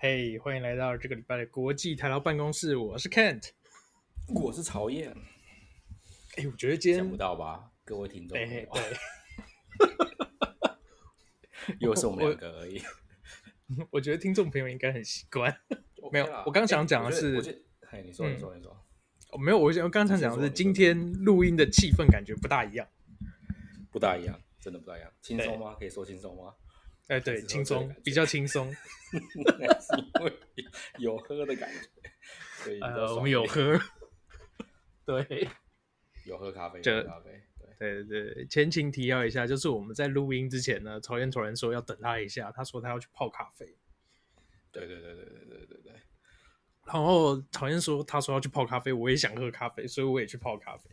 嘿，hey, 欢迎来到这个礼拜的国际台劳办公室。我是 Kent，我是曹燕。哎，我觉得今天想不到吧，各位听众。对对，又是我们两个而已。我，我觉得听众朋友应该很习惯。没有，我刚想讲的是，哎，你说，你说，你说。哦，没有，我我刚才讲的是今天录音的气氛感觉不大一样，不大一样，真的不大一样。轻松吗？可以说轻松吗？哎，对，轻松，比较轻松，是因为有喝的感觉，所以呃，我们有喝，对，有喝咖啡，喝咖啡，对对对。前情提要一下，就是我们在录音之前呢，曹燕突然说要等他一下，他说他要去泡咖啡，对对对对对对对对。然后曹燕说他说要去泡咖啡，我也想喝咖啡，所以我也去泡咖啡。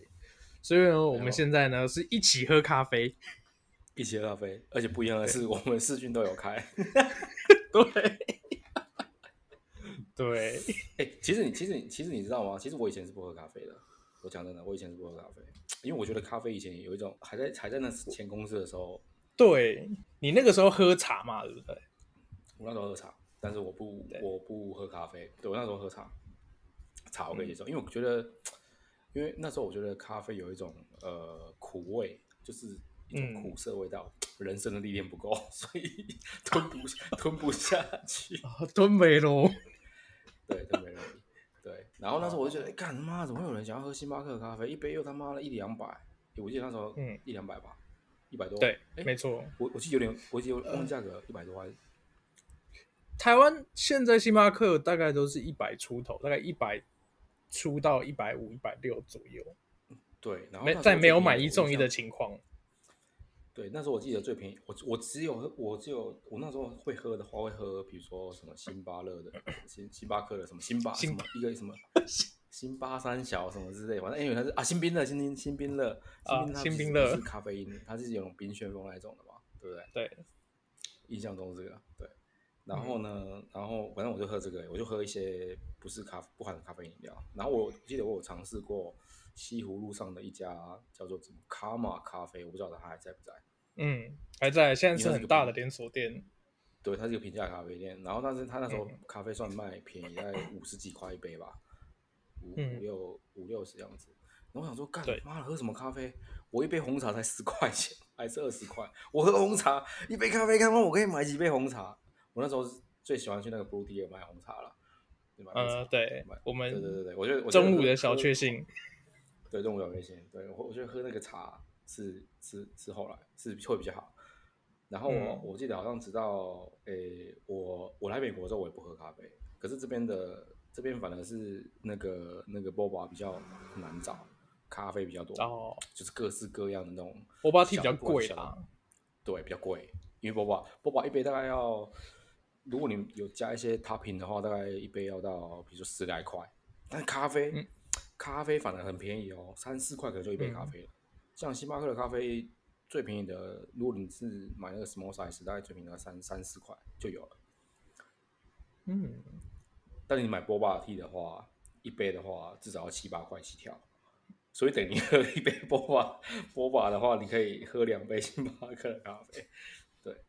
所以呢，我们现在呢是一起喝咖啡。一起喝咖啡，而且不一样的是，我们视讯都有开。对，对。哎，其实你，其实你，其实你知道吗？其实我以前是不喝咖啡的。我讲真的，我以前是不喝咖啡，因为我觉得咖啡以前有一种还在还在那前公司的时候。对，你那个时候喝茶嘛，对不对？我那时候喝茶，但是我不我不喝咖啡。对，我那时候喝茶，茶我可以接受，嗯、因为我觉得，因为那时候我觉得咖啡有一种呃苦味，就是。一种苦涩味道，嗯、人生的历练不够，所以吞不吞不下去，吞没了。对，吞没了。对，然后那时候我就觉得，哎、欸，干他妈，怎么会有人想要喝星巴克的咖啡？一杯又他妈的一两百，我记得那时候，嗯，一两百吧，一百多。对，欸、没错。我我记得有点，我记得忘记价格一百多块。台湾现在星巴克大概都是一百出头，大概一百出到一百五、一百六左右。对，然后没在没有买一送一的情况。对，那时候我记得最便宜，我我只有我只有我那时候会喝的话，会喝比如说什么星巴乐的，星星巴克的什么星巴什么一个什么 星巴三小什么之类，反正因为它是啊新冰乐，新冰新冰乐，新冰乐是咖啡因，它是有种冰旋风那种的嘛，对不对？对，印象中是这个对。然后呢，嗯、然后反正我就喝这个，我就喝一些不是咖不含咖啡饮料。然后我记得我有尝试过。西湖路上的一家叫做什么卡玛咖啡，我不知道它还在不在。嗯，还在，现在是很大的连锁店。对，它是一个平价咖啡店。然后，但是它那时候咖啡算卖便宜，大概五十几块一杯吧，五五六五六十样子。然后我想说，干妈的喝什么咖啡？我一杯红茶才十块钱，还是二十块？我喝红茶一杯咖啡，看看我可以买几杯红茶。我那时候最喜欢去那个 Blue Deer 买红茶了，对吧？呃，对，买我们对对对对，我觉得中午的小确幸。对，中午小确幸。对我，我觉得喝那个茶是是是后来是会比较好。然后我、嗯、我记得好像直到诶，我我来美国之后，我也不喝咖啡。可是这边的这边反而是那个那个 Boba 比较难找，咖啡比较多，哦、就是各式各样的那种。Boba Tea 比较贵啦。对，比较贵，因为 Boba Boba 一杯大概要，如果你有加一些 topping 的话，大概一杯要到比如说十来块。但咖啡。嗯咖啡反而很便宜哦，三四块可能就一杯咖啡了。嗯、像星巴克的咖啡最便宜的，如果你是买那个 small size，大概最便宜的三三四块就有了。嗯，但你买波霸 T 的话，一杯的话至少要七八块起跳。所以等你喝一杯波霸波霸的话，你可以喝两杯星巴克的咖啡。对，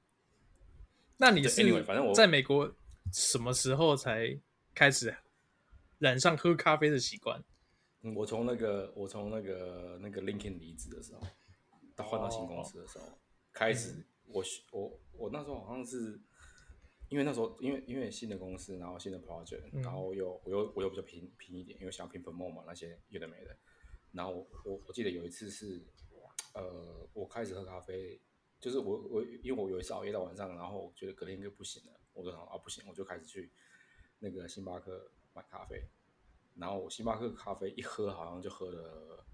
那你是反正我在美国什么时候才开始染上喝咖啡的习惯？我从那个，我从那个那个 LinkedIn 离职的时候，到换到新公司的时候，哦、开始我我我那时候好像是，因为那时候因为因为新的公司，然后新的 project，然后又我又我又比较拼拼一点，因为想要拼 promote 嘛，那些有的没的。然后我我，我记得有一次是，呃，我开始喝咖啡，就是我我因为我有一次熬夜到晚上，然后我觉得隔天应该不行了，我就想啊不行，我就开始去那个星巴克买咖啡。然后我星巴克咖啡一喝，好像就喝了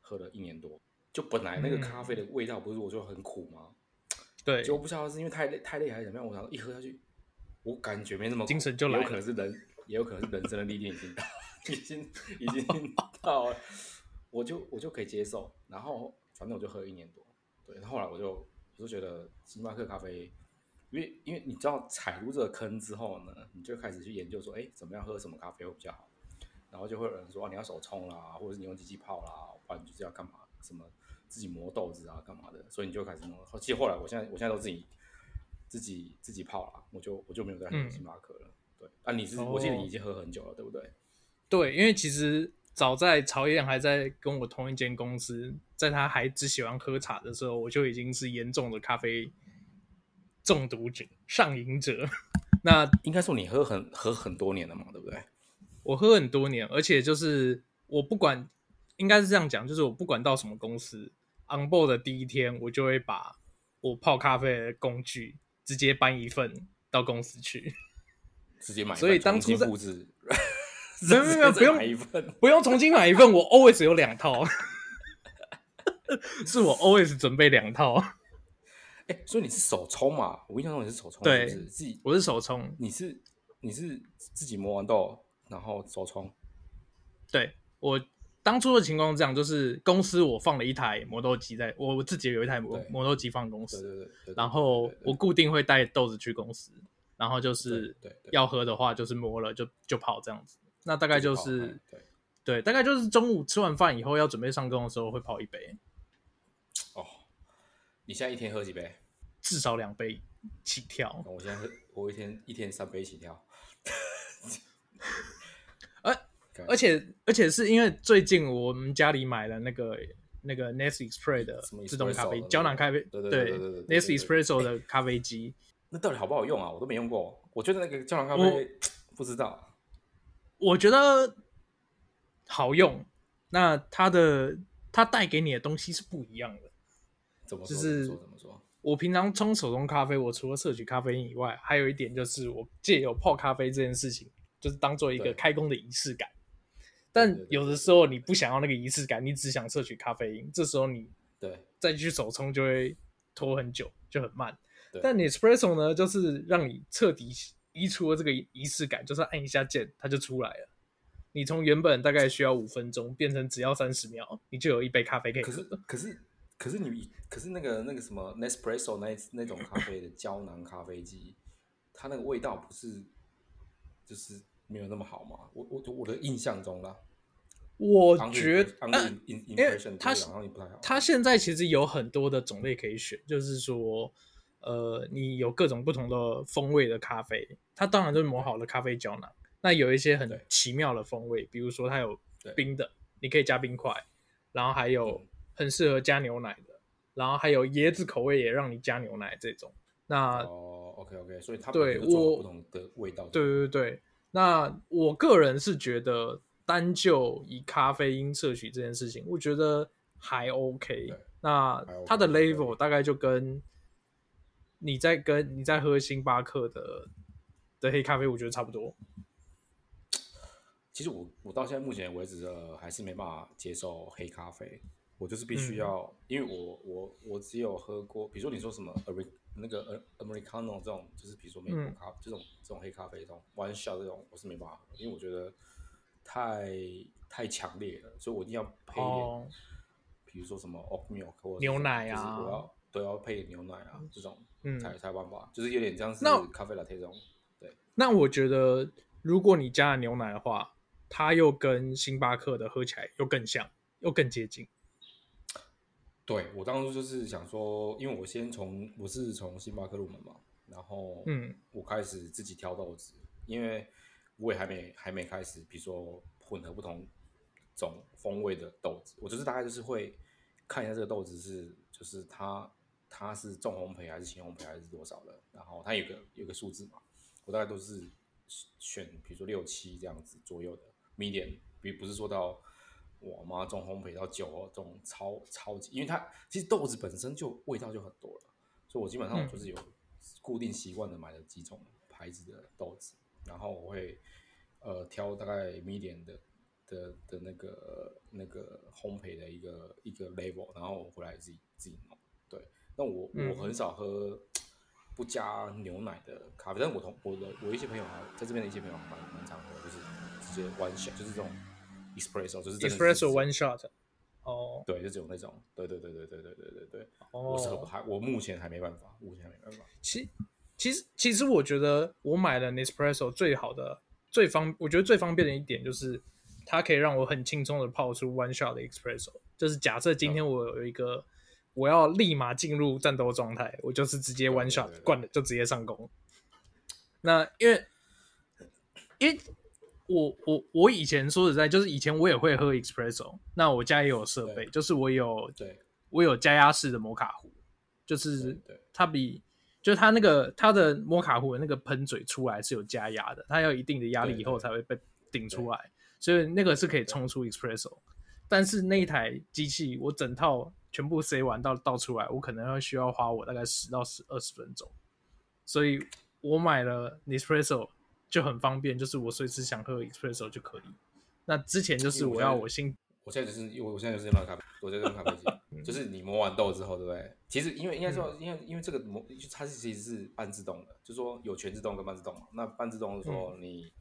喝了一年多。就本来那个咖啡的味道不是我就很苦吗？对，就不知道是因为太累太累还是怎么样。我想一喝下去，我感觉没那么，精神就来了。有可能是人，也有可能是人生的历练已经到，已经已经到了，我就我就可以接受。然后反正我就喝了一年多。对，后来我就我就觉得星巴克咖啡，因为因为你知道踩入这个坑之后呢，你就开始去研究说，哎，怎么样喝什么咖啡会比较好。然后就会有人说啊，你要手冲啦，或者是你用机器泡啦，不然你就是要干嘛？什么自己磨豆子啊，干嘛的？所以你就开始弄。其实后来，我现在我现在都自己自己自己泡啦，我就我就没有再喝星巴克了。嗯、对啊，你是、哦、我记得你已经喝很久了，对不对？对，因为其实早在曹燕还在跟我同一间公司，在他还只喜欢喝茶的时候，我就已经是严重的咖啡中毒者、上瘾者。那应该说你喝很喝很多年了嘛，对不对？我喝很多年，而且就是我不管，应该是这样讲，就是我不管到什么公司，on board 的第一天，我就会把我泡咖啡的工具直接搬一份到公司去。直接买，所以当初在没有没有 不用一份不用重新买一份，我 always 有两套，是我 always 准备两套。哎、欸，所以你是手冲嘛？我印象中你是手冲，对，自己我是手冲，你是你是自己磨完豆然后手冲。对，我当初的情况是这样，就是公司我放了一台磨豆机，在我自己有一台磨磨豆机放公司，对对对，对，对，然后我固定会带豆子去公司。然后就是要喝的话，就是磨了就就泡这样子。那大概就是对对，大概就是中午吃完饭以后要准备上工的时候会泡一杯。哦，你现在一天喝几杯？至少两杯起跳。我现在喝，我一天一天三杯起跳。而而且而且是因为最近我们家里买了那个那个 Nestle Express 的自动咖啡胶囊咖啡，对对对，Nestle Espresso 的咖啡机。那到底好不好用啊？我都没用过。我觉得那个胶囊咖啡不知道。我觉得好用。那它的它带给你的东西是不一样的。怎么说？就是怎么说？我平常冲手冲咖啡，我除了摄取咖啡因以外，还有一点就是我借由泡咖啡这件事情，就是当做一个开工的仪式感。但有的时候你不想要那个仪式感，你只想摄取咖啡因，这时候你对再去手冲就会拖很久，就很慢。但你 espresso 呢，就是让你彻底移除了这个仪式感，就是按一下键，它就出来了。你从原本大概需要五分钟，变成只要三十秒，你就有一杯咖啡可以喝。可是，可是，可是你，可是那个那个什么 Nespresso 那那种咖啡的胶囊咖啡机，它那个味道不是就是没有那么好吗？我我我的印象中啦，我觉得，呃、因为它它现在其实有很多的种类可以选，就是说。呃，你有各种不同的风味的咖啡，它当然就是磨好的咖啡胶囊。那有一些很奇妙的风味，比如说它有冰的，你可以加冰块，然后还有很适合加牛奶的，然后还有椰子口味也让你加牛奶这种。那哦，OK OK，所以它对我不同的味道。对对对，那我个人是觉得单就以咖啡因摄取这件事情，我觉得还 OK。那它的 level 大概就跟。你在跟你在喝星巴克的的黑咖啡，我觉得差不多。其实我我到现在目前为止呃还是没办法接受黑咖啡，我就是必须要，嗯、因为我我我只有喝过，比如说你说什么那个 Americano 这种，就是比如说美国咖、嗯、这种这种黑咖啡这种 One Shot 这种，我是没办法喝，因为我觉得太太强烈了，所以我一定要配比如说什么 Oat Milk 或者牛奶啊，我要都要配牛奶啊这种。嗯，才才办法，就是有点像是咖啡 latte 这种。对，那我觉得如果你加了牛奶的话，它又跟星巴克的喝起来又更像，又更接近。对，我当初就是想说，因为我先从我是从星巴克入门嘛，然后嗯，我开始自己挑豆子，因为我也还没还没开始，比如说混合不同种风味的豆子，我就是大概就是会看一下这个豆子是就是它。它是重烘焙还是轻烘焙还是多少的？然后它有个有个数字嘛，我大概都是选，比如说六七这样子左右的 medium，比不是说到我妈重烘焙到九这种超超级，因为它其实豆子本身就味道就很多了，所以我基本上我就是有固定习惯的买了几种牌子的豆子，然后我会呃挑大概 medium 的的的那个那个烘焙的一个一个 level，然后我回来自己自己弄。对，那我我很少喝不加牛奶的咖啡，但我同我的我一些朋友啊，在这边的一些朋友蛮蛮常喝，就是直接 one shot，就是这种 espresso，就是 espresso one shot。哦，对，就只有那种，对对对对对对对对对。我是还我目前还没办法，目前还没办法。其其实其实我觉得我买了 Nespresso 最好的最方，我觉得最方便的一点就是它可以让我很轻松的泡出 one shot 的 espresso。就是假设今天我有一个。我要立马进入战斗状态，我就是直接 one shot 灌了，就直接上攻。那因为因为我我我以前说实在，就是以前我也会喝 espresso，那我家也有设备，就是我有对，我有加压式的摩卡壶，就是它比就是它那个它的摩卡壶的那个喷嘴出来是有加压的，它要一定的压力以后才会被顶出来，所以那个是可以冲出 espresso。但是那一台机器我整套全部塞完到倒出来，我可能要需要花我大概十到十二十分钟，所以我买了 Nespresso。就很方便，就是我随时想喝 espresso 就可以。那之前就是我要我新，我现在就是因为我现在就是用咖啡，我在用咖啡机，就是你磨完豆之后，对不对？其实因为应该说，因为因为这个磨，它是其实是半自动的，就是说有全自动跟半自动嘛。那半自动是说你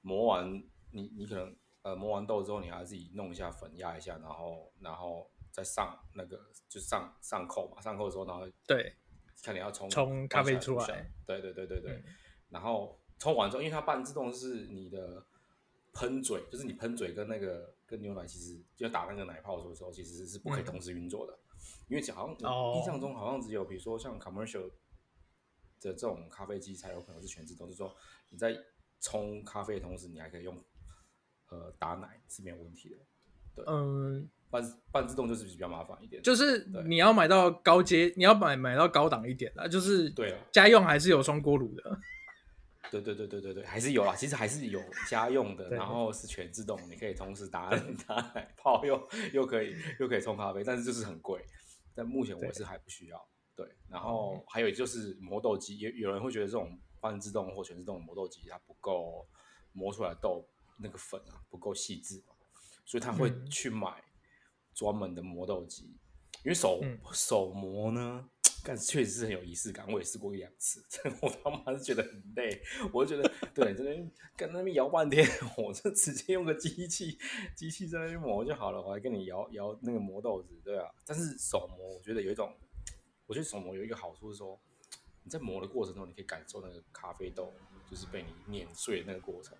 磨完，你你可能呃磨完豆之后，你还要自己弄一下粉压一下，然后然后再上那个就上上扣嘛，上扣的时候然后对，看你要冲冲咖啡出来，对对对对对，然后。冲完之后，因为它半自动是你的喷嘴，就是你喷嘴跟那个跟牛奶其实就打那个奶泡的时候，其实是不可以同时运作的。嗯、因为好像印象中好像只有比如说像 commercial 的这种咖啡机才有可能是全自动，就是说你在冲咖啡的同时，你还可以用呃打奶是没有问题的。对，嗯，半半自动就是比较麻烦一点，就是你要买到高阶，你要买买到高档一点的，就是对家用还是有双锅炉的。对对对对对对，还是有啦，其实还是有家用的，然后是全自动，你可以同时打打奶泡又又可以又可以冲咖啡，但是就是很贵。但目前我是还不需要。对，对，然后还有就是磨豆机，有有人会觉得这种半自动或全自动的磨豆机它不够磨出来的豆那个粉啊不够细致，所以他会去买专门的磨豆机，因为手手磨呢。但是确实是很有仪式感，我也试过一两次，我他妈是觉得很累，我就觉得对，这边跟那边摇半天，我就直接用个机器，机器在那边磨就好了，我还跟你摇摇那个磨豆子，对啊。但是手磨，我觉得有一种，我觉得手磨有一个好处是说，你在磨的过程中，你可以感受那个咖啡豆就是被你碾碎的那个过程。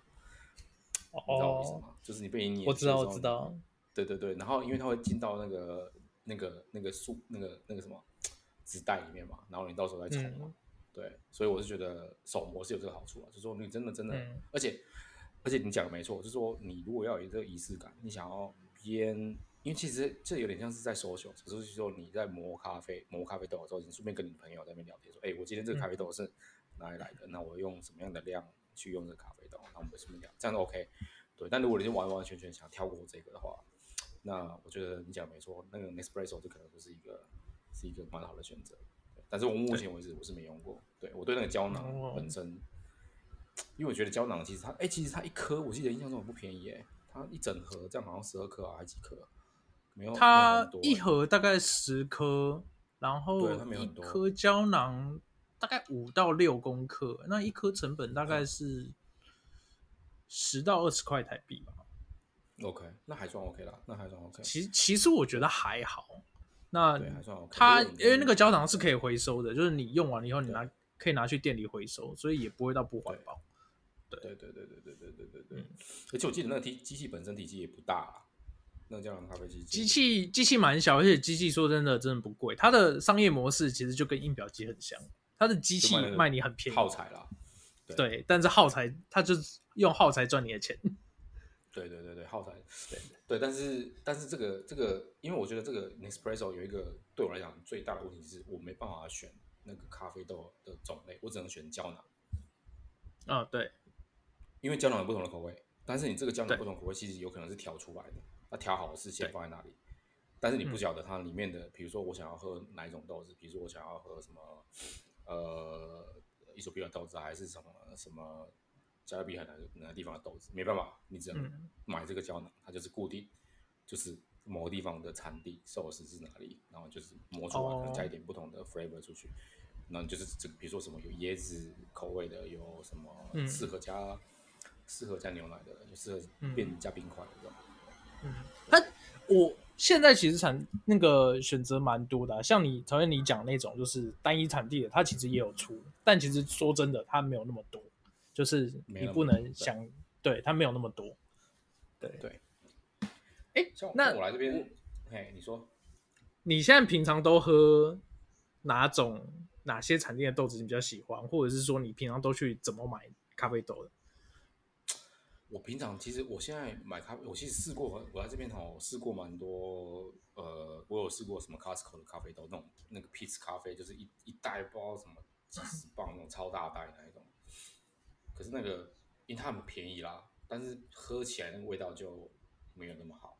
哦，你知道为什么？就是你被你碾碎，我知道，我知道。对对对，然后因为它会进到那个那个那个树那个那个什么。纸袋里面嘛，然后你到时候再冲嘛，嗯、对，所以我是觉得手磨是有这个好处啊，就是说你真的真的，嗯、而且而且你讲的没错，就是说你如果要有这个仪式感，你想要边，因为其实这有点像是在 social，就是说你在磨咖啡磨咖啡豆的时候，你顺便跟你朋友在那边聊天，说，哎，我今天这个咖啡豆是哪里来的？那、嗯、我用什么样的量去用这个咖啡豆？那我们顺便聊，这样都 OK，对。但如果你是完完全全想跳过这个的话，那我觉得你讲的没错，那个 Nespresso 就可能就是一个。是一个蛮好的选择，但是我目前为止我是没用过。对，我对那个胶囊本身，哦、因为我觉得胶囊其实它，哎、欸，其实它一颗我记得印象中很不便宜，哎，它一整盒这样好像十二颗啊，还是几颗？没有，它一盒大概十颗，然后一颗胶囊大概五到六公克，那一颗成本大概是十到二十块台币吧。OK，那还算 OK 啦，那还算 OK。其实其实我觉得还好。那它因为那个胶囊是可以回收的，就是你用完了以后，你拿可以拿去店里回收，所以也不会到不环保。对对对对对对对对对对。而且我记得那个机机器本身体积也不大，那个胶囊咖啡机机器机器蛮小，而且机器说真的真的不贵。它的商业模式其实就跟印表机很像，它的机器卖你很便宜，耗材啦。对，但是耗材它就是用耗材赚你的钱。对对对对，耗材对对，但是但是这个这个，因为我觉得这个 Nespresso 有一个对我来讲最大的问题是我没办法选那个咖啡豆的种类，我只能选胶囊。啊、哦，对，因为胶囊有不同的口味，但是你这个胶囊不同口味其实有可能是调出来的，那调好的是先放在那里，但是你不晓得它里面的，比如说我想要喝哪一种豆子，比如说我想要喝什么呃伊索比亚豆子还是什么什么。加勒比海哪个哪个地方的豆子，没办法，你只能买这个胶囊，嗯、它就是固定，就是某个地方的产地，source 是哪里，然后就是磨出来，哦、加一点不同的 flavor 出去，然后就是这个，比如说什么有椰子口味的，有什么适合加适、嗯、合加牛奶的，就适合变加冰块的这种。嗯，那我现在其实产那个选择蛮多的、啊，像你昨天你讲那种就是单一产地的，它其实也有出，但其实说真的，它没有那么多。就是你不能想，对，对它没有那么多，对对。哎、欸，那我来这边，哎，你说，你现在平常都喝哪种、哪些产地的豆子你比较喜欢，或者是说你平常都去怎么买咖啡豆的？我平常其实我现在买咖啡，我其实试过，我来这边哈试过蛮多，呃，我有试过什么 Costco 的咖啡豆，那种那个 Peach 咖啡，就是一一袋不知道什么几十磅那种超大袋那一种。可是那个因为它很便宜啦，但是喝起来那个味道就没有那么好。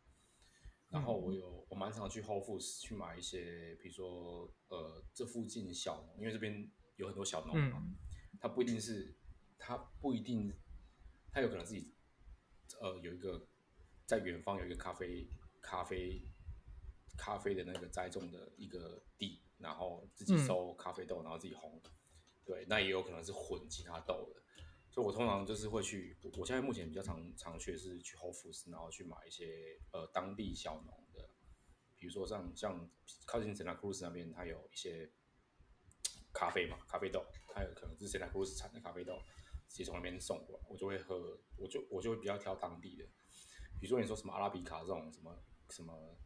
然后我有我蛮常去 Whole Foods 去买一些，比如说呃这附近小农，因为这边有很多小农嘛，它不一定是，它不一定，它有可能自己。呃，有一个在远方有一个咖啡咖啡咖啡的那个栽种的一个地，然后自己收咖啡豆，嗯、然后自己烘。对，那也有可能是混其他豆的。所以我通常就是会去，我现在目前比较常常去的是去 Whole Foods，然后去买一些呃当地小农的，比如说像像靠近 Santa Cruz 那边，它有一些咖啡嘛，咖啡豆，它有可能是 Santa Cruz 产的咖啡豆。直接从那边送过来，我就会喝，我就我就会比较挑当地的，比如说你说什么阿拉比卡这种什么什么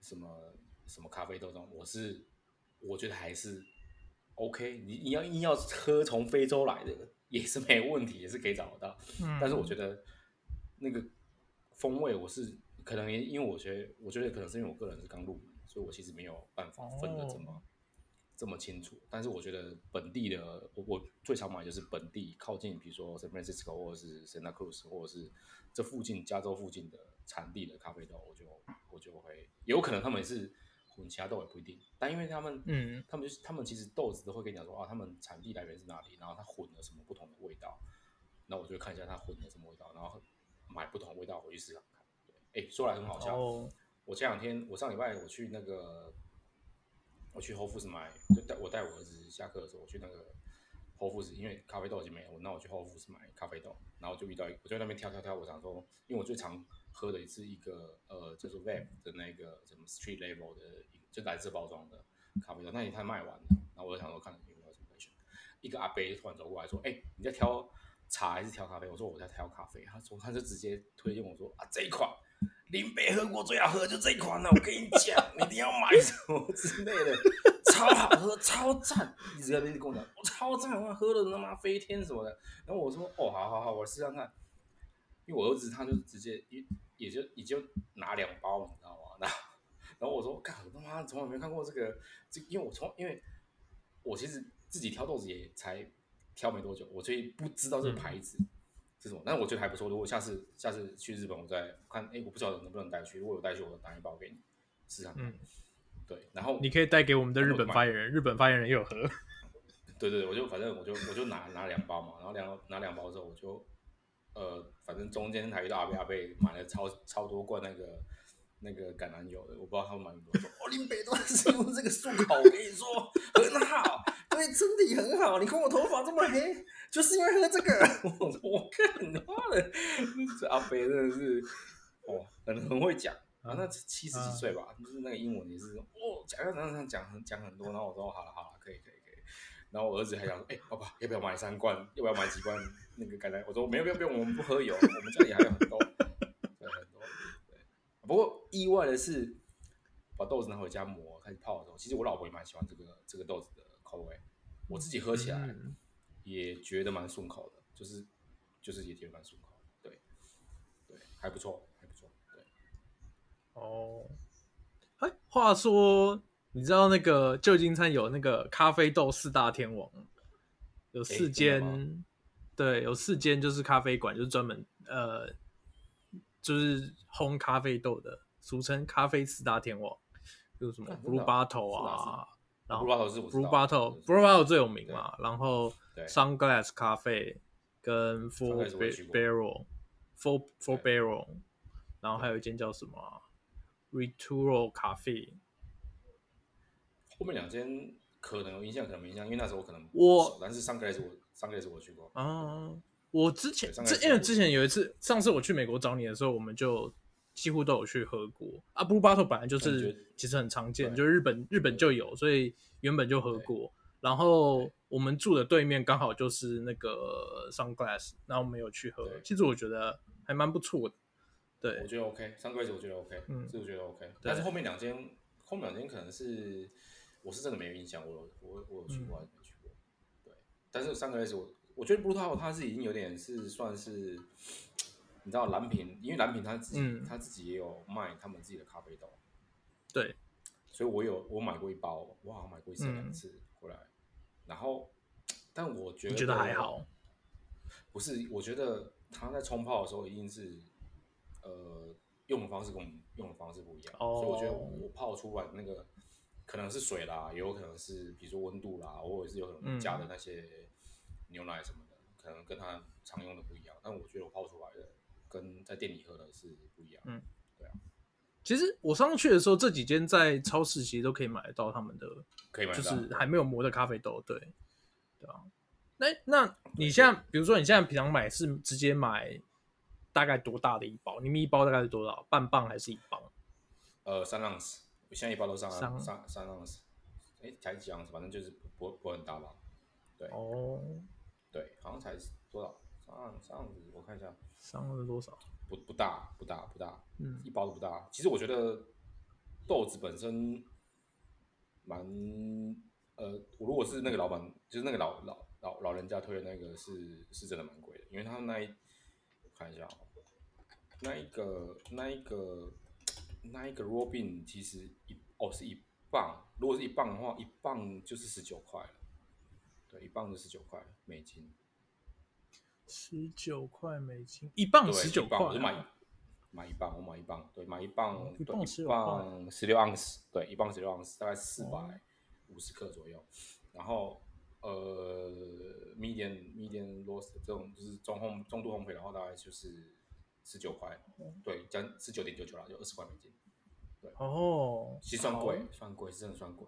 什么什么咖啡豆这种，我是我觉得还是 OK，你你要硬要喝从非洲来的也是没问题，也是可以找得到，嗯，但是我觉得那个风味我是可能因为我觉得我觉得可能是因为我个人是刚入门，所以我其实没有办法分得这么。哦这么清楚，但是我觉得本地的，我我最常买就是本地靠近，比如说 San Francisco 或者是 Santa Cruz，或者是这附近加州附近的产地的咖啡豆，我就我就会有可能他们也是混其他豆也不一定，但因为他们嗯，他们就是他们其实豆子都会跟你讲说啊，他们产地来源是哪里，然后它混了什么不同的味道，那我就看一下它混了什么味道，然后买不同味道回去试试看。对，哎，说来很好笑，哦、我前两天我上礼拜我去那个。我去 Whole Foods 买，就带我带我儿子下课的时候，我去那个 Whole Foods，因为咖啡豆已经没有，那我去 Whole Foods 买咖啡豆，然后就遇到我就在那边挑挑挑，我想说，因为我最常喝的也是一个呃叫做 VAP 的那个什么 Street Level 的，就蓝色包装的咖啡豆，那一摊卖完了，然后我就想说看有没有什么可选，一个阿伯突然走过来说，哎、你在挑茶还是挑咖啡？我说我在挑咖啡，他说他就直接推荐我说啊这一款。林北喝过最好喝就这一款了，我跟你讲，你一定要买什么之类的，超好喝，超赞！一直在那边跟我讲，我超赞，我喝了他妈飞天什么的。然后我说，哦，好好好，我试试看。因为我儿子他就直接也也就也就拿两包，你知道吗？然后然后我说，干，我他妈从来没看过这个，这因为我从因为我其实自己挑豆子也才挑没多久，我所以不知道这个牌子。嗯这种，但我觉得还不错。如果下次下次去日本，我再看，哎，我不知道能不能带去。如果有带去，我拿一包给你试试看。嗯，对。然后你可以带给我们的日本发言人，日本发言人也有喝。对对对，我就反正我就我就拿拿两包嘛，然后两拿两包之后，我就呃，反正中间还遇到阿贝阿贝买了超超多罐那个那个橄榄油的，我不知道他们买多少。哦，林北都是用这个漱口，我跟你说很好。对身体很好，你看我头发这么黑，就是因为喝这个。我我看你妈的，这阿贝真的是哦，很很会讲啊。那七十几岁吧，就是那个英文也是哦，讲讲讲讲很讲很多。然后我说好了好了，可以可以。然后我儿子还想说，哎，爸爸要不要买三罐？要不要买几罐那个橄榄？我说没有没有没有，我们不喝油，我们家里还有很多，有很多。对，不过意外的是，把豆子拿回家磨开始泡的时候，其实我老婆也蛮喜欢这个这个豆子的。口味，我自己喝起来也觉得蛮顺口的，就是就是也觉得蛮顺口的，对对，还不错，还不错，对。哦，哎，话说，你知道那个旧金山有那个咖啡豆四大天王，有四间，对，有四间就是咖啡馆，就是专门呃，就是烘咖啡豆的，俗称咖啡四大天王，就是什么 Blue Bottle 啊，然后 Blue bottle 最有名嘛，然后 Sunglass 咖啡跟 Four Barrel，Four Four Barrel，然后还有一间叫什么 Returo 咖啡。Cafe, 后面两间可能有印象，可能没印象，因为那时候我可能我，但是 Sunglass 我 Sunglass 我去过。啊，我之前之因为之前有一次，上次我去美国找你的时候，我们就。几乎都有去喝过啊，Blue Bottle 本来就是其实很常见，就是日本日本就有，所以原本就喝过。然后我们住的对面刚好就是那个 Sunglass，然后我们有去喝。其实我觉得还蛮不错的。对，我觉得 OK，Sunglass 我觉得 OK，嗯，这我觉得 OK。但是后面两间，后面两间可能是我是真的没有印象，我我我有去过还是没去过？对，但是 Sunglass 我我觉得 Blue Bottle 它是已经有点是算是。你知道蓝瓶，因为蓝瓶它自己、嗯、他自己也有卖他们自己的咖啡豆，对，所以我有我买过一包，我好像买过一次两次回来，嗯、然后但我觉得觉得还好，不是，我觉得他在冲泡的时候一定是呃用的方式跟我们用的方式不一样，哦、所以我觉得我泡出来那个可能是水啦，也有可能是比如说温度啦，或者是有可能加的那些牛奶什么的，嗯、可能跟它常用的不一样，但我觉得我泡出来的。跟在店里喝的是不一样。嗯，对啊。其实我上去的时候，这几间在超市其实都可以买得到他们的，可以买到，就是还没有磨的咖啡豆。对，对啊。那那你现在，比如说你现在平常买是直接买大概多大的一包？你们一包大概是多少？半磅还是一磅？呃，三盎司。我现在一包都上三三三盎司。哎、欸，才几盎司？反正就是不不会很大吧？对。哦。对，好像才多少？三盎三盎司，我看一下。上了多少？不不大不大不大，嗯，一包都不大。其实我觉得豆子本身蛮呃，我如果是那个老板，就是那个老老老老人家推的那个是是真的蛮贵的，因为他那一我看一下哦，那一个那一个那一个 bean 其实一哦是一磅，如果是一磅的话，一磅就是十九块了，对，一磅就十九块美金。十九块美金，一磅十九块，我就买买一磅，我买一磅，对，买一磅，一磅十六盎司，对，一磅十六盎司，大概四百五十克左右。然后呃，medium medium roast 这种就是中烘中度烘焙的话，大概就是十九块，对，将十九点九九啦，就二十块美金。对哦，其实算贵，算贵，是真的算贵。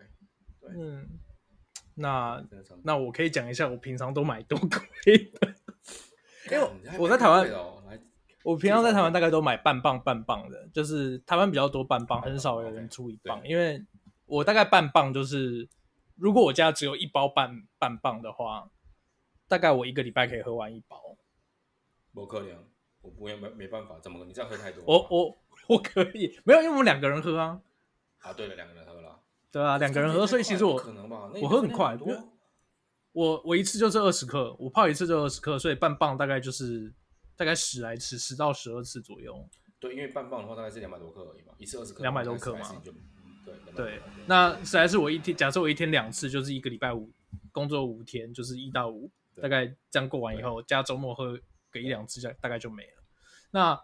对，嗯，那那我可以讲一下，我平常都买多贵的。因为我在台湾，我平常在台湾大概都买半磅半磅的，就是台湾比较多半磅，很少有人出一磅。因为我大概半磅就是，如果我家只有一包半半磅的话，大概我一个礼拜可以喝完一包。不可能，我不会没没办法，怎么你这样喝太多？我我我可以，没有，因为我们两个人喝啊。啊，对了，两个人喝了。对啊，两个人喝，所以其实我可能吧，我喝很快。我我一次就是二十克，我泡一次就二十克，所以半磅大概就是大概十来次，十到十二次左右。对，因为半磅的话大概是两百多克而已嘛，一次二十克，两百多克嘛。对对，那实在是我一天，假设我一天两次，就是一个礼拜五工作五天，就是一到五，大概这样过完以后，加周末喝个一两次，就大概就没了。那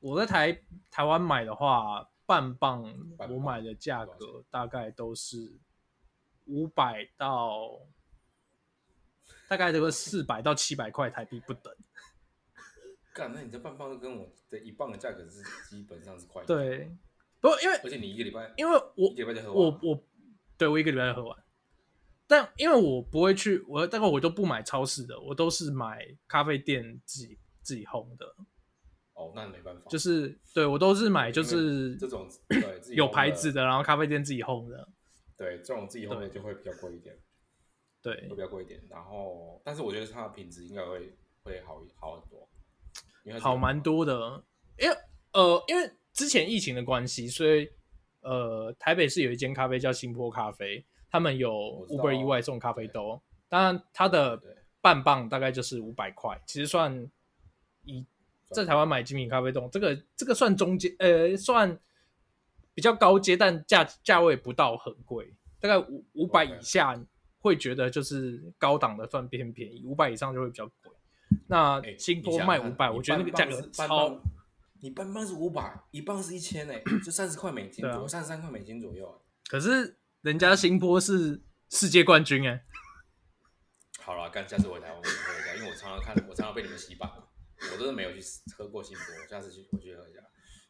我在台台湾买的话，半磅我买的价格大概都是五百到。大概这个四百到七百块台币不等。干，那你这半磅跟我的一磅的价格是基本上是快。对，不过因为而且你一个礼拜，因为我一个礼拜就喝完。我我对我一个礼拜就喝完，但因为我不会去，我大概我都不买超市的，我都是买咖啡店自己自己烘的。哦，那没办法，就是对我都是买就是这种对有牌子的，然后咖啡店自己烘的。对，这种自己烘的就会比较贵一点。对，会比较贵一点，然后，但是我觉得它的品质应该会会好好很多，好蛮多的。因为呃，因为之前疫情的关系，所以呃，台北市有一间咖啡叫新坡咖啡，他们有 Uber Eats 外送咖啡豆，当然它的半磅大概就是五百块，其实算以在台湾买精品咖啡豆，这个这个算中阶，呃，算比较高阶，但价价位不到很贵，大概五五百以下。会觉得就是高档的算偏便宜，五百以上就会比较贵。那新波卖五百，我觉得那个价格超。你半磅是五百，一磅是一千哎，就三十块美金，三十三块美金左右。可是人家新波是世界冠军哎。好了，干，下次回台湾我喝一下，因为我常常看，我常常被你们洗版，我真的没有去喝过新波，下次去我去喝一下，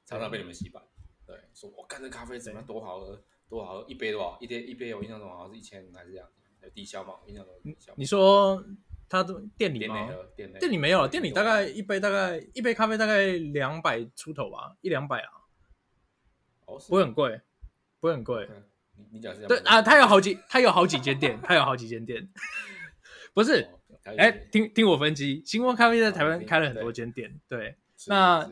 常常被你们洗版。对，说我干这咖啡怎么样多好喝，多好喝，一杯多少？一杯一杯我印象中好像是一千还是这样。有低消嘛，印象中低消。你说他的店里吗？店里店里没有，店里大概一杯大概一杯咖啡大概两百出头吧，一两百啊。哦，不会很贵，不会很贵。你你讲是？对啊，他有好几，他有好几间店，他有好几间店。不是，哎，听听我分析，星光咖啡在台湾开了很多间店，对，那。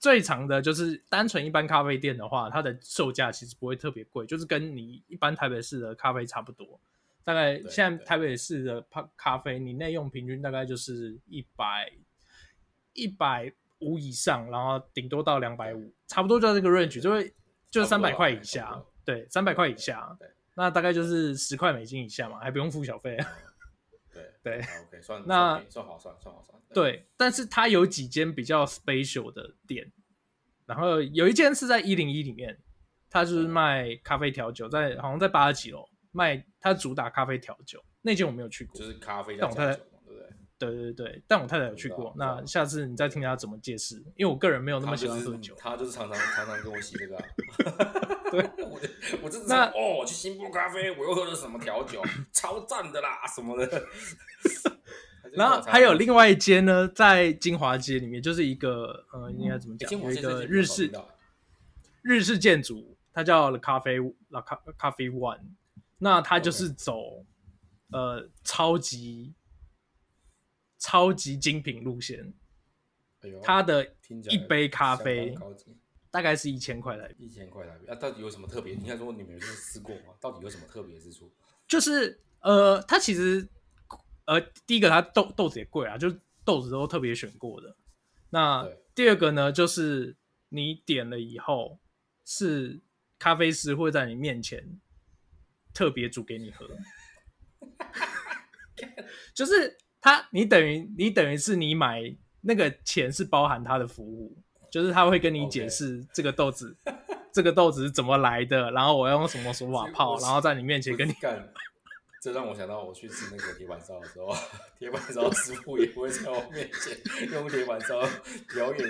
最长的就是单纯一般咖啡店的话，它的售价其实不会特别贵，就是跟你一般台北市的咖啡差不多。大概现在台北市的咖咖啡，你内用平均大概就是一百一百五以上，然后顶多到两百五，差不多就在这个 range，就会就是三百块以下，对，三百块以下，对，那大概就是十块美金以下嘛，还不用付小费。对对，OK，算那算好算，算好算。对，但是它有几间比较 special 的店，然后有一间是在一零一里面，它就是卖咖啡调酒，在好像在八十几楼卖，它主打咖啡调酒，那间我没有去过，就是咖啡但我太太。对对对，但我太太有去过。那下次你再听她怎么解释，因为我个人没有那么喜欢喝酒。他就是常常常常跟我洗这个。对，我我就是那哦，我去新波咖啡，我又喝了什么调酒，超赞的啦什么的。然后还有另外一间呢，在金华街里面，就是一个呃，应该怎么讲？有一个日式日式建筑，它叫 The Cafe The Cafe One。那它就是走呃超级。超级精品路线，它的一杯咖啡大概是一千块台币，一千块台币啊，到底有什么特别？你看说你们有试过吗？到底有什么特别之处？就是呃，它其实呃，第一个它豆豆子也贵啊，就是豆子都特别选过的。那第二个呢，就是你点了以后，是咖啡师会在你面前特别煮给你喝，就是。他，你等于你等于是你买那个钱是包含他的服务，就是他会跟你解释这个豆子. 这个豆子是怎么来的，然后我要用什么手法泡，然后在你面前跟你干。这让我想到我去吃那个铁板烧的时候，铁板烧师傅也不会在我面前用铁板烧表演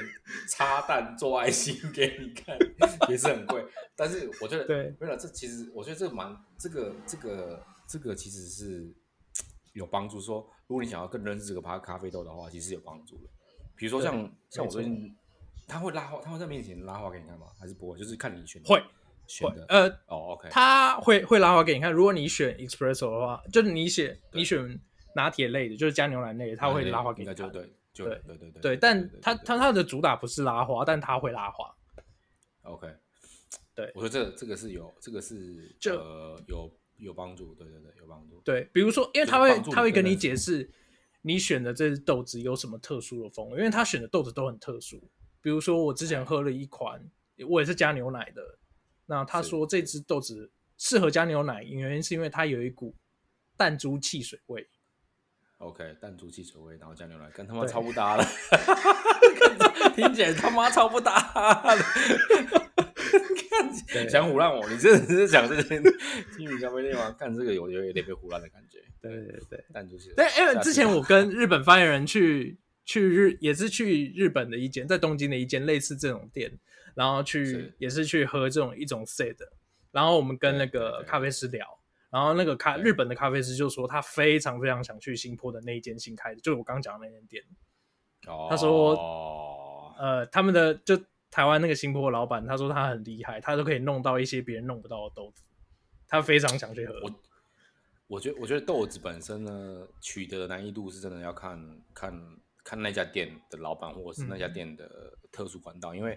插蛋做爱心给你看，也是很贵。但是我觉得，对，没有这其实我觉得这个蛮这个这个这个其实是有帮助说。如果你想要更认识这个咖咖啡豆的话，其实有帮助的。比如说像像我最近，他会拉花，他会在面前拉花给你看吗？还是不会？就是看你选会选的。呃，哦，OK，他会会拉花给你看。如果你选 espresso 的话，就是你选你选拿铁类的，就是加牛奶类的，他会拉花给你看。就对，就对对对对。但他他他的主打不是拉花，但他会拉花。OK，对，我说这个这个是有这个是呃有。有帮助，对对对，有帮助。对，比如说，因为他会他会跟你解释你选的这支豆子有什么特殊的风味，因为他选的豆子都很特殊。比如说，我之前喝了一款，我也是加牛奶的。那他说这只豆子适合加牛奶，原因是因为它有一股弹珠汽水味。OK，弹珠汽水味，然后加牛奶，跟他妈超不搭了，听起来他妈超不搭的。想唬烂我，你真的是讲这些精品咖啡店吗？看这个有有有点被胡乱的感觉。对对对，但就是对，因为之前我跟日本发言人去去日，也是去日本的一间，在东京的一间类似这种店，然后去是也是去喝这种一种 set，然后我们跟那个咖啡师聊，然后那个咖日本的咖啡师就说他非常非常想去新坡的那一间新开的，就是我刚讲的那间店。哦，他说，呃，他们的就。台湾那个新坡老板，他说他很厉害，他都可以弄到一些别人弄不到的豆子，他非常想去喝。我我觉得，我觉得豆子本身呢，取得的难易度是真的要看看看那家店的老板，或者是那家店的特殊管道，因为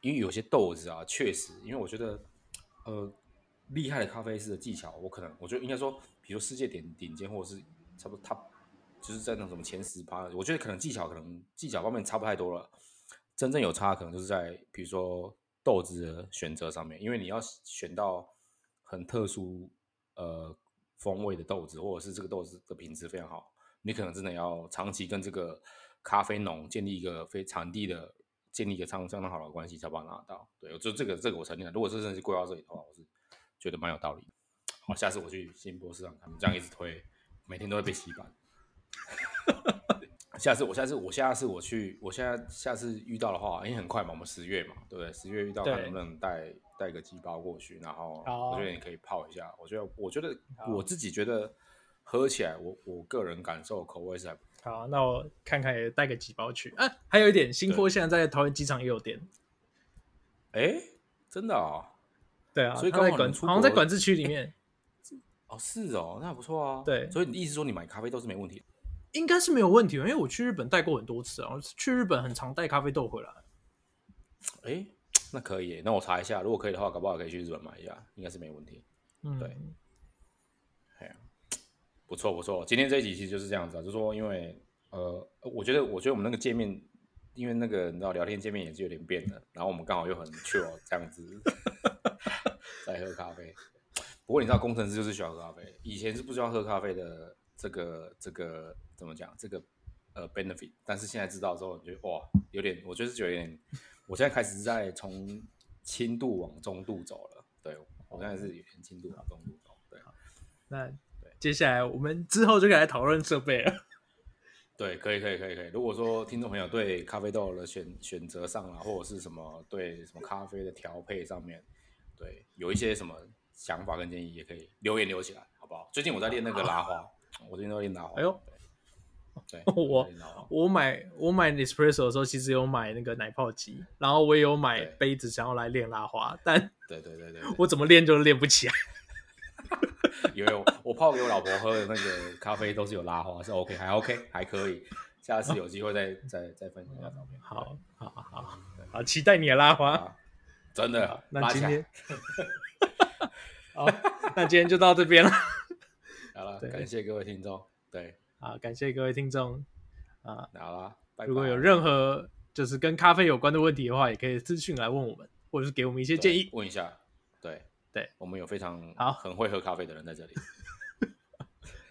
因为有些豆子啊，确实，因为我觉得，呃，厉害的咖啡师的技巧，我可能我觉得应该说，比如世界顶顶尖，或者是差不多他就是在那什么前十趴，我觉得可能技巧可能技巧方面差不太多了。真正有差，可能就是在比如说豆子的选择上面，因为你要选到很特殊呃风味的豆子，或者是这个豆子的品质非常好，你可能真的要长期跟这个咖啡农建立一个非产地的建立一个相相当好的关系，才把它拿到。对，就这个这个我承认，如果是真的是规划这里的话，我是觉得蛮有道理。好，下次我去新波市场，他们这样一直推，每天都会被洗版。下次我下次我下次我去，我现在下次遇到的话，因为很快嘛，我们十月嘛，对不对？十月遇到，看能不能带带个几包过去，然后我觉得你可以泡一下。我觉得我觉得我自己觉得喝起来，我我个人感受口味是还不错。好，那我看看也带个几包去。啊，还有一点，新坡现在在桃园机场也有店。哎，真的啊？对啊，所以刚好好像在管制区里面。哦，是哦，那还不错啊。对，所以你意思说你买咖啡都是没问题？应该是没有问题，因为我去日本带过很多次啊，去日本很常带咖啡豆回来。哎、欸，那可以，那我查一下，如果可以的话，搞不好可以去日本买一下，应该是没问题。嗯，对，哎呀，不错不错，今天这一集其实就是这样子啊，就是说因为呃，我觉得我觉得我们那个界面因为那个你知道聊天界面也是有点变的，然后我们刚好又很 chill 这样子 在喝咖啡。不过你知道工程师就是喜欢喝咖啡，以前是不需要喝咖啡的这个这个怎么讲这个呃 benefit，但是现在知道之后，你觉得哇有点，我就是觉得有点，我现在开始在从轻度往中度走了。对，我现在是有点轻度往中度走。对，那对接下来我们之后就可以来讨论设备了。对，可以，可以，可以，可以。如果说听众朋友对咖啡豆的选选择上啊，或者是什么对什么咖啡的调配上面，对，有一些什么想法跟建议，也可以留言留起来，好不好？最近我在练那个拉花，我最近在练拉花。哎呦，对，对我我买我买 Nespresso 的时候，其实有买那个奶泡机，然后我也有买杯子，想要来练拉花，但对对对对，我怎么练就练不起来。因为我，我泡给我老婆喝的那个咖啡都是有拉花，是 OK，还 OK，还可以。下次有机会再 再再分享一下照片。好，好，好，好，期待你的拉花。真的，那今天，好，那今天就到这边了。好了，感谢各位听众。对，好，感谢各位听众。啊，好了，如果有任何就是跟咖啡有关的问题的话，也可以私讯来问我们，或者是给我们一些建议。问一下，对。对，我们有非常好很会喝咖啡的人在这里。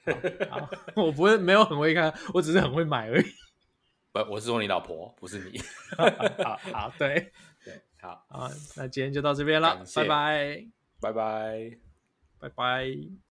好，好，我不会没有很会看，我只是很会买而已。不，我是说你老婆，不是你。好好，对对，好好，那今天就到这边了，拜拜，拜拜，拜拜。